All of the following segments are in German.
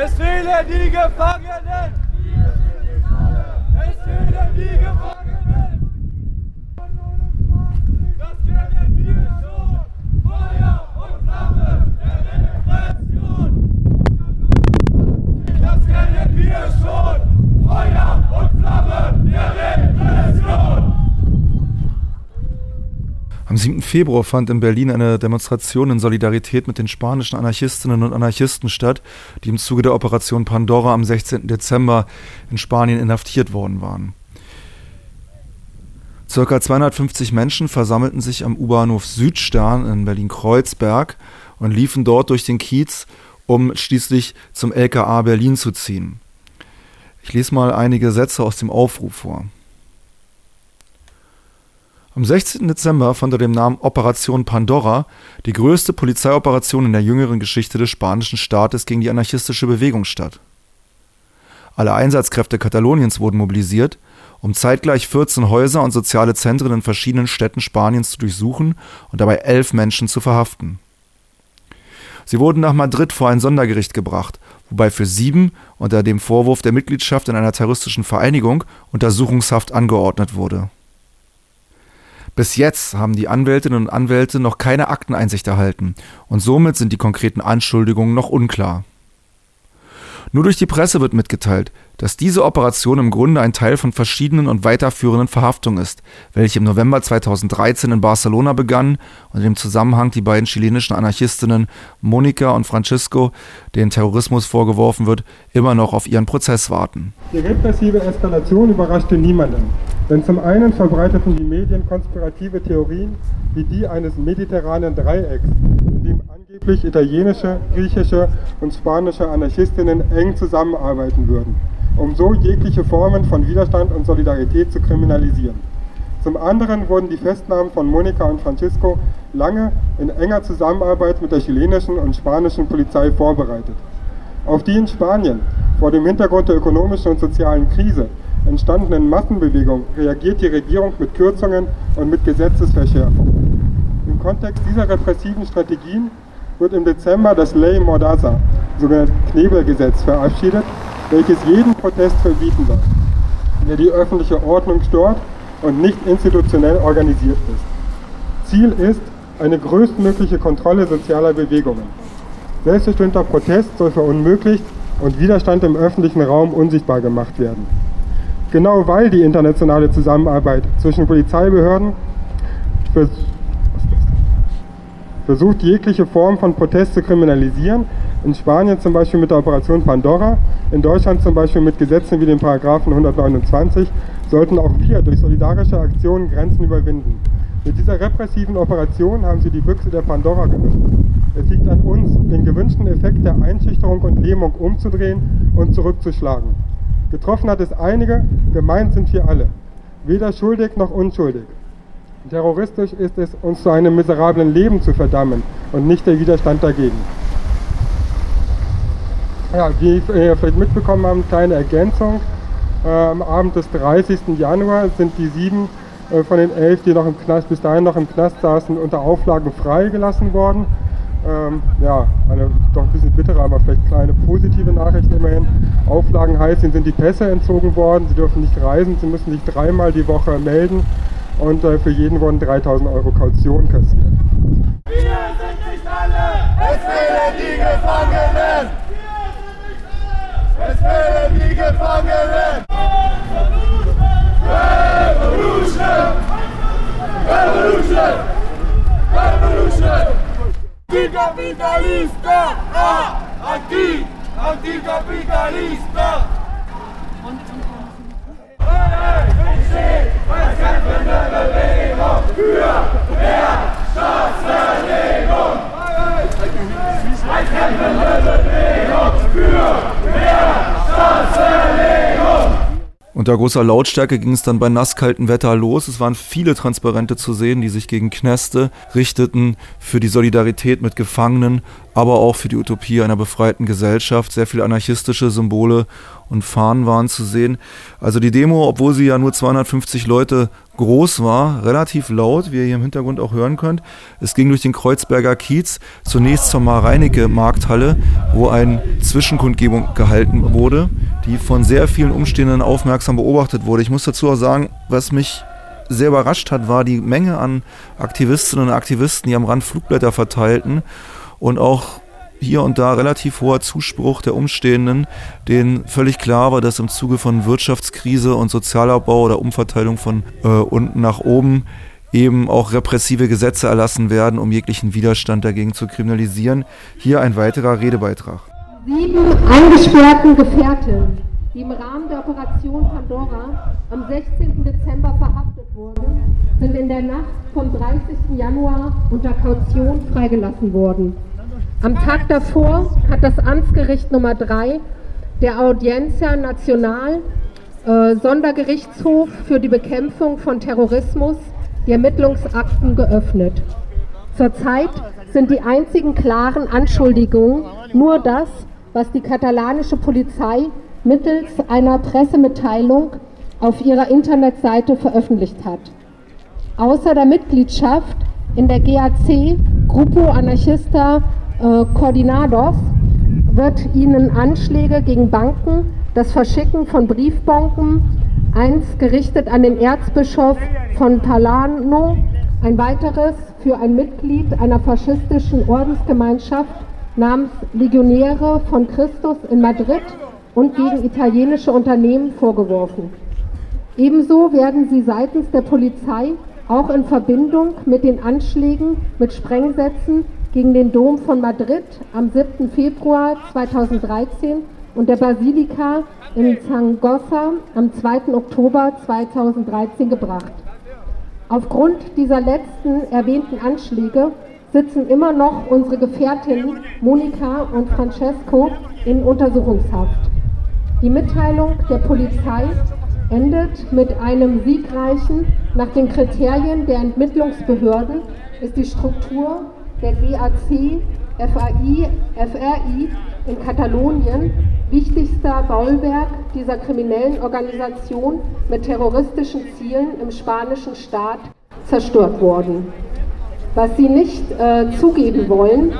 Es fehlen die Gefangenen! Es fehlen die Gefangenen! Das kennen wir schon! Feuer und Flamme der Repression! Das kennen wir schon! Feuer und Flamme der Repression! Am 7. Februar fand in Berlin eine Demonstration in Solidarität mit den spanischen Anarchistinnen und Anarchisten statt, die im Zuge der Operation Pandora am 16. Dezember in Spanien inhaftiert worden waren. Circa 250 Menschen versammelten sich am U-Bahnhof Südstern in Berlin-Kreuzberg und liefen dort durch den Kiez, um schließlich zum LKA Berlin zu ziehen. Ich lese mal einige Sätze aus dem Aufruf vor. Am 16. Dezember fand unter dem Namen Operation Pandora die größte Polizeioperation in der jüngeren Geschichte des spanischen Staates gegen die anarchistische Bewegung statt. Alle Einsatzkräfte Kataloniens wurden mobilisiert, um zeitgleich 14 Häuser und soziale Zentren in verschiedenen Städten Spaniens zu durchsuchen und dabei elf Menschen zu verhaften. Sie wurden nach Madrid vor ein Sondergericht gebracht, wobei für sieben unter dem Vorwurf der Mitgliedschaft in einer terroristischen Vereinigung Untersuchungshaft angeordnet wurde. Bis jetzt haben die Anwältinnen und Anwälte noch keine Akteneinsicht erhalten und somit sind die konkreten Anschuldigungen noch unklar. Nur durch die Presse wird mitgeteilt, dass diese Operation im Grunde ein Teil von verschiedenen und weiterführenden Verhaftungen ist, welche im November 2013 in Barcelona begannen und in dem Zusammenhang die beiden chilenischen Anarchistinnen Monika und Francisco, denen Terrorismus vorgeworfen wird, immer noch auf ihren Prozess warten. Die repressive Eskalation überraschte niemanden, denn zum einen verbreiteten die Medien konspirative Theorien wie die eines mediterranen Dreiecks, angeblich italienische, griechische und spanische Anarchistinnen eng zusammenarbeiten würden um so jegliche Formen von Widerstand und Solidarität zu kriminalisieren. Zum anderen wurden die Festnahmen von Monika und Francisco lange in enger Zusammenarbeit mit der chilenischen und spanischen Polizei vorbereitet. Auf die in Spanien vor dem Hintergrund der ökonomischen und sozialen Krise entstandenen Massenbewegungen reagiert die Regierung mit Kürzungen und mit Gesetzesverschärfungen. Im Kontext dieser repressiven Strategien wird im Dezember das Ley Mordaza, sogenannte Knebelgesetz, verabschiedet, welches jeden Protest verbieten soll, der die öffentliche Ordnung stört und nicht institutionell organisiert ist. Ziel ist eine größtmögliche Kontrolle sozialer Bewegungen. Selbstbestimmter Protest soll verunmöglicht und Widerstand im öffentlichen Raum unsichtbar gemacht werden. Genau weil die internationale Zusammenarbeit zwischen Polizeibehörden versucht, jegliche Form von Protest zu kriminalisieren, in Spanien zum Beispiel mit der Operation Pandora, in Deutschland zum Beispiel mit Gesetzen wie dem Paragraphen 129, sollten auch wir durch solidarische Aktionen Grenzen überwinden. Mit dieser repressiven Operation haben sie die Büchse der Pandora geöffnet. Es liegt an uns, den gewünschten Effekt der Einschüchterung und Lähmung umzudrehen und zurückzuschlagen. Getroffen hat es einige, gemeint sind wir alle. Weder schuldig noch unschuldig. Terroristisch ist es, uns zu einem miserablen Leben zu verdammen und nicht der Widerstand dagegen. Ja, wie ihr vielleicht mitbekommen haben, kleine Ergänzung. Äh, am Abend des 30. Januar sind die sieben äh, von den elf, die noch im Knast, bis dahin noch im Knast saßen, unter Auflagen freigelassen worden. Ähm, ja, eine doch ein bisschen bittere, aber vielleicht kleine positive Nachricht immerhin. Auflagen heißt, ihnen sind die Pässe entzogen worden, sie dürfen nicht reisen, sie müssen sich dreimal die Woche melden und äh, für jeden wurden 3000 Euro Kaution kassiert. Wir sind nicht alle, es fehlen die Gefangenen! Es fehlen die Gefangenen! Revolution! Revolution! Revolution! Anticapitalista! Ah! Anti! Anticapitalista! Als kämpfende Unter großer Lautstärke ging es dann bei nasskaltem Wetter los. Es waren viele Transparente zu sehen, die sich gegen Knäste richteten für die Solidarität mit Gefangenen, aber auch für die Utopie einer befreiten Gesellschaft. Sehr viele anarchistische Symbole und Fahnen waren zu sehen. Also die Demo, obwohl sie ja nur 250 Leute groß war, relativ laut, wie ihr hier im Hintergrund auch hören könnt. Es ging durch den Kreuzberger Kiez, zunächst zur Mar-Reinecke-Markthalle, wo eine Zwischenkundgebung gehalten wurde, die von sehr vielen Umstehenden aufmerksam beobachtet wurde. Ich muss dazu auch sagen, was mich sehr überrascht hat, war die Menge an Aktivistinnen und Aktivisten, die am Rand Flugblätter verteilten und auch hier und da relativ hoher Zuspruch der Umstehenden, denen völlig klar war, dass im Zuge von Wirtschaftskrise und Sozialabbau oder Umverteilung von äh, unten nach oben eben auch repressive Gesetze erlassen werden, um jeglichen Widerstand dagegen zu kriminalisieren. Hier ein weiterer Redebeitrag. Sieben eingesperrten Gefährten, die im Rahmen der Operation Pandora am 16. Dezember verhaftet wurden, sind in der Nacht vom 30. Januar unter Kaution freigelassen worden. Am Tag davor hat das Amtsgericht Nummer 3 der Audiencia Nacional äh, Sondergerichtshof für die Bekämpfung von Terrorismus die Ermittlungsakten geöffnet. Zurzeit sind die einzigen klaren Anschuldigungen nur das, was die katalanische Polizei mittels einer Pressemitteilung auf ihrer Internetseite veröffentlicht hat. Außer der Mitgliedschaft in der GAC, Grupo Anarchista äh, Coordinados wird ihnen Anschläge gegen Banken, das Verschicken von Briefbomben, eins gerichtet an den Erzbischof von Palano, ein weiteres für ein Mitglied einer faschistischen Ordensgemeinschaft namens Legionäre von Christus in Madrid und gegen italienische Unternehmen vorgeworfen. Ebenso werden sie seitens der Polizei auch in Verbindung mit den Anschlägen mit Sprengsätzen gegen den Dom von Madrid am 7. Februar 2013 und der Basilika in Zaragoza am 2. Oktober 2013 gebracht. Aufgrund dieser letzten erwähnten Anschläge sitzen immer noch unsere Gefährtinnen Monika und Francesco in Untersuchungshaft. Die Mitteilung der Polizei endet mit einem siegreichen, nach den Kriterien der Entmittlungsbehörden ist die Struktur der GAC FAI, FRI in Katalonien, wichtigster Bollwerk dieser kriminellen Organisation mit terroristischen Zielen im spanischen Staat, zerstört worden. Was sie nicht äh, zugeben wollen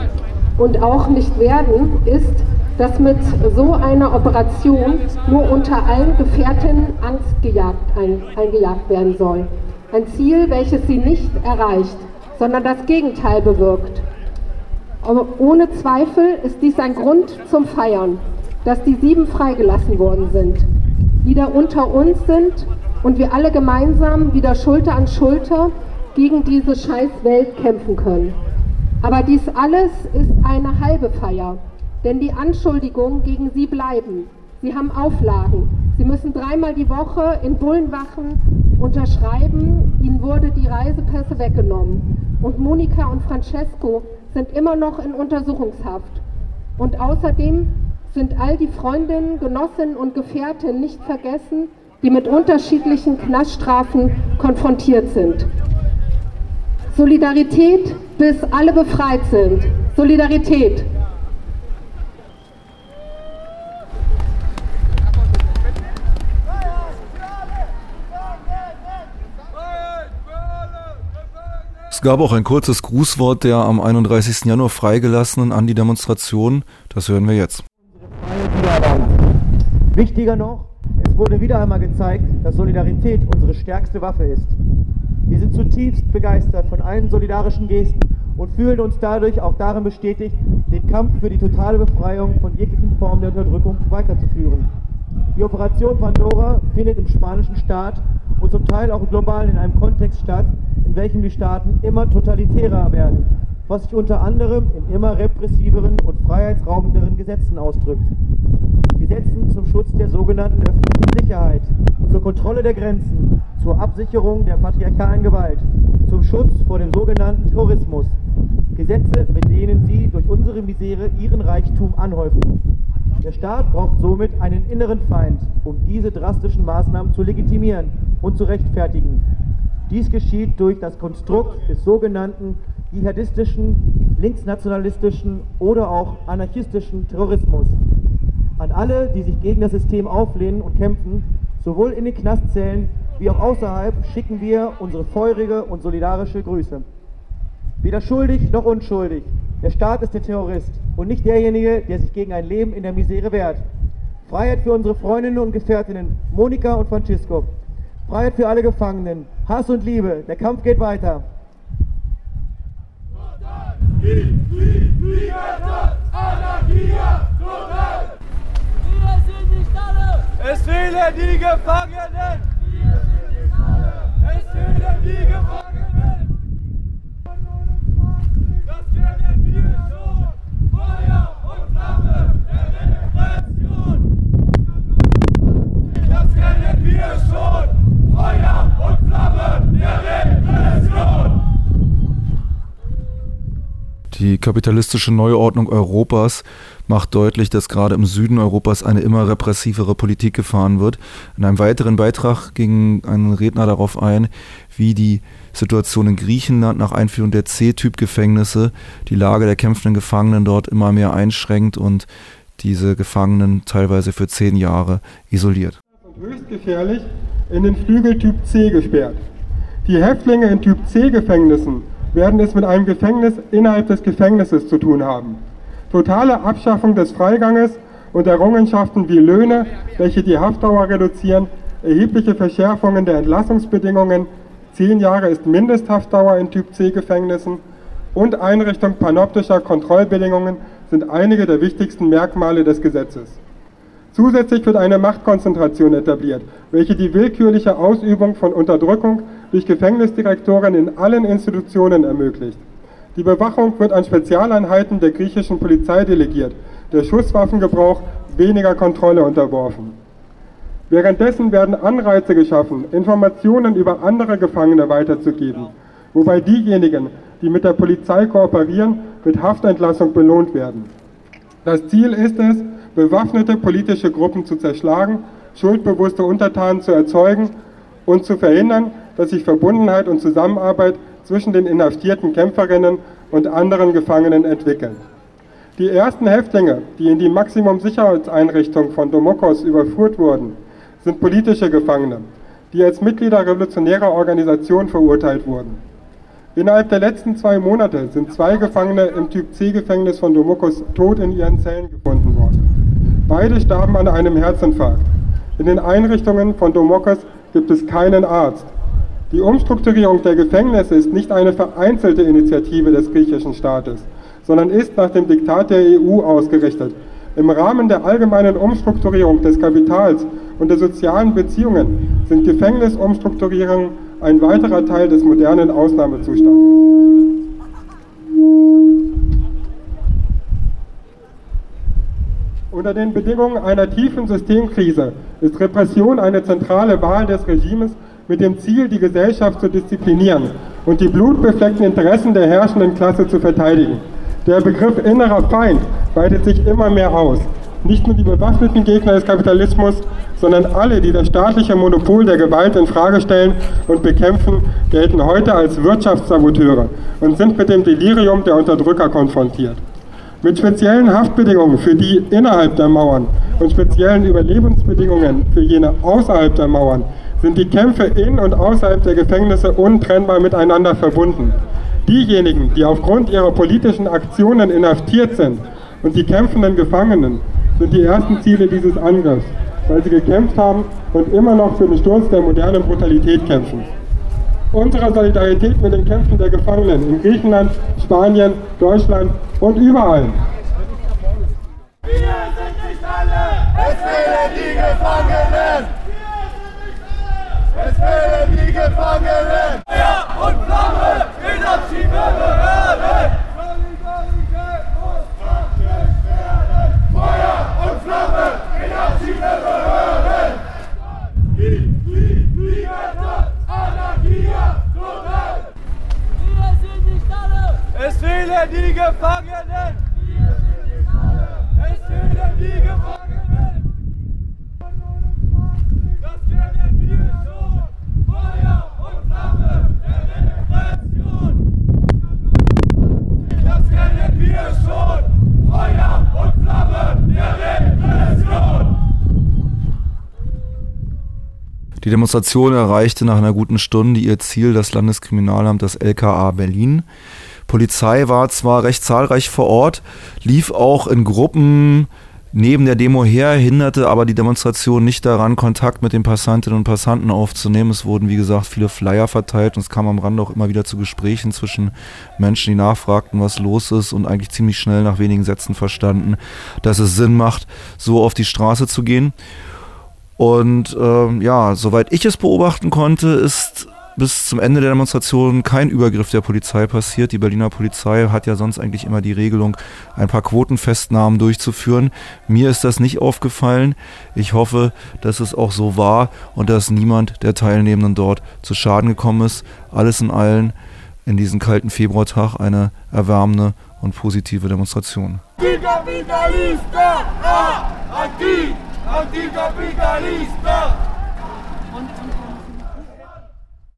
und auch nicht werden, ist, dass mit so einer Operation nur unter allen Gefährten Angst gejagt, ein, eingejagt werden soll. Ein Ziel, welches sie nicht erreicht sondern das Gegenteil bewirkt. Aber ohne Zweifel ist dies ein Grund zum Feiern, dass die sieben freigelassen worden sind, wieder unter uns sind und wir alle gemeinsam wieder Schulter an Schulter gegen diese Scheißwelt kämpfen können. Aber dies alles ist eine halbe Feier, denn die Anschuldigungen gegen sie bleiben. Sie haben Auflagen. Sie müssen dreimal die Woche in Bullenwachen unterschreiben. Ihnen wurde die Reisepässe weggenommen. Und Monika und Francesco sind immer noch in Untersuchungshaft. Und außerdem sind all die Freundinnen, Genossinnen und Gefährten nicht vergessen, die mit unterschiedlichen Knaststrafen konfrontiert sind. Solidarität, bis alle befreit sind. Solidarität. Es gab auch ein kurzes Grußwort der am 31. Januar freigelassenen an die Demonstration. Das hören wir jetzt. Wichtiger noch, es wurde wieder einmal gezeigt, dass Solidarität unsere stärkste Waffe ist. Wir sind zutiefst begeistert von allen solidarischen Gesten und fühlen uns dadurch auch darin bestätigt, den Kampf für die totale Befreiung von jeglichen Formen der Unterdrückung weiterzuführen. Die Operation Pandora findet im spanischen Staat und zum Teil auch global in einem Kontext statt, welchem die Staaten immer totalitärer werden, was sich unter anderem in immer repressiveren und freiheitsraubenderen Gesetzen ausdrückt. Gesetzen zum Schutz der sogenannten öffentlichen Sicherheit, zur Kontrolle der Grenzen, zur Absicherung der patriarchalen Gewalt, zum Schutz vor dem sogenannten Terrorismus. Gesetze, mit denen sie durch unsere Misere ihren Reichtum anhäufen. Der Staat braucht somit einen inneren Feind, um diese drastischen Maßnahmen zu legitimieren und zu rechtfertigen. Dies geschieht durch das Konstrukt des sogenannten dschihadistischen linksnationalistischen oder auch anarchistischen Terrorismus. An alle, die sich gegen das System auflehnen und kämpfen, sowohl in den Knastzellen wie auch außerhalb, schicken wir unsere feurige und solidarische Grüße. Weder schuldig noch unschuldig. Der Staat ist der Terrorist und nicht derjenige, der sich gegen ein Leben in der Misere wehrt. Freiheit für unsere Freundinnen und Gefährtinnen Monika und Francisco. Freiheit für alle Gefangenen. Hass und Liebe. Der Kampf geht weiter. Es fehlen die Gefangenen! Es fehlen die Gefangenen! Das kennen wir schon! Feuer und Flamme der Repression! Das kennen wir schon! Feuer und Flamme der Repression! Die kapitalistische Neuordnung Europas macht deutlich, dass gerade im Süden Europas eine immer repressivere Politik gefahren wird. In einem weiteren Beitrag ging ein Redner darauf ein, wie die Situation in Griechenland nach Einführung der C-Typ-Gefängnisse die Lage der kämpfenden Gefangenen dort immer mehr einschränkt und diese Gefangenen teilweise für zehn Jahre isoliert. und höchst gefährlich in den Flügel Typ C gesperrt. Die Häftlinge in Typ C Gefängnissen werden es mit einem Gefängnis innerhalb des Gefängnisses zu tun haben. Totale Abschaffung des Freiganges und Errungenschaften wie Löhne, welche die Haftdauer reduzieren, erhebliche Verschärfungen der Entlassungsbedingungen, zehn Jahre ist Mindesthaftdauer in Typ C Gefängnissen und Einrichtung panoptischer Kontrollbedingungen sind einige der wichtigsten Merkmale des Gesetzes. Zusätzlich wird eine Machtkonzentration etabliert, welche die willkürliche Ausübung von Unterdrückung durch Gefängnisdirektoren in allen Institutionen ermöglicht. Die Bewachung wird an Spezialeinheiten der griechischen Polizei delegiert, der Schusswaffengebrauch weniger Kontrolle unterworfen. Währenddessen werden Anreize geschaffen, Informationen über andere Gefangene weiterzugeben, wobei diejenigen, die mit der Polizei kooperieren, mit Haftentlassung belohnt werden. Das Ziel ist es, bewaffnete politische Gruppen zu zerschlagen, schuldbewusste Untertanen zu erzeugen und zu verhindern, dass sich Verbundenheit und Zusammenarbeit zwischen den inhaftierten Kämpferinnen und anderen Gefangenen entwickeln. Die ersten Häftlinge, die in die Maximum-Sicherheitseinrichtung von Domokos überführt wurden, sind politische Gefangene, die als Mitglieder revolutionärer Organisationen verurteilt wurden. Innerhalb der letzten zwei Monate sind zwei Gefangene im Typ C-Gefängnis von Domokos tot in ihren Zellen gefunden worden. Beide starben an einem Herzinfarkt. In den Einrichtungen von Domokos gibt es keinen Arzt. Die Umstrukturierung der Gefängnisse ist nicht eine vereinzelte Initiative des griechischen Staates, sondern ist nach dem Diktat der EU ausgerichtet. Im Rahmen der allgemeinen Umstrukturierung des Kapitals und der sozialen Beziehungen sind Gefängnisumstrukturierungen ein weiterer Teil des modernen Ausnahmezustandes. Unter den Bedingungen einer tiefen Systemkrise ist Repression eine zentrale Wahl des Regimes mit dem Ziel, die Gesellschaft zu disziplinieren und die blutbefleckten Interessen der herrschenden Klasse zu verteidigen. Der Begriff innerer Feind weitet sich immer mehr aus. Nicht nur die bewaffneten Gegner des Kapitalismus, sondern alle, die das staatliche Monopol der Gewalt in Frage stellen und bekämpfen, gelten heute als Wirtschaftssaboteure und sind mit dem Delirium der Unterdrücker konfrontiert. Mit speziellen Haftbedingungen für die innerhalb der Mauern und speziellen Überlebensbedingungen für jene außerhalb der Mauern sind die Kämpfe in und außerhalb der Gefängnisse untrennbar miteinander verbunden. Diejenigen, die aufgrund ihrer politischen Aktionen inhaftiert sind und die kämpfenden Gefangenen, sind die ersten Ziele dieses Angriffs, weil sie gekämpft haben und immer noch für den Sturz der modernen Brutalität kämpfen. Unsere Solidarität mit den Kämpfen der Gefangenen in Griechenland, Spanien, Deutschland und überall. Wir sind nicht alle! Es fehlen die Gefangenen! Es fehlen die Gefangenen! Feuer und Flamme in aktive Behörden! Gefangenen! Die Gefangenen! Es fehlen die Gefangenen! Das kennen wir schon! Feuer und Flamme der Repression! Das kennen wir schon! Feuer und Flamme der Repression! Die Demonstration erreichte nach einer guten Stunde ihr Ziel, das Landeskriminalamt, das LKA Berlin. Polizei war zwar recht zahlreich vor Ort, lief auch in Gruppen neben der Demo her, hinderte aber die Demonstration nicht daran, Kontakt mit den Passantinnen und Passanten aufzunehmen. Es wurden, wie gesagt, viele Flyer verteilt und es kam am Rande auch immer wieder zu Gesprächen zwischen Menschen, die nachfragten, was los ist und eigentlich ziemlich schnell nach wenigen Sätzen verstanden, dass es Sinn macht, so auf die Straße zu gehen. Und ähm, ja, soweit ich es beobachten konnte, ist bis zum Ende der Demonstration kein Übergriff der Polizei passiert. Die Berliner Polizei hat ja sonst eigentlich immer die Regelung, ein paar Quotenfestnahmen durchzuführen. Mir ist das nicht aufgefallen. Ich hoffe, dass es auch so war und dass niemand der Teilnehmenden dort zu Schaden gekommen ist. Alles in allem in diesem kalten Februartag eine erwärmende und positive Demonstration. Anticapitalista! Ah! Anti! Anticapitalista!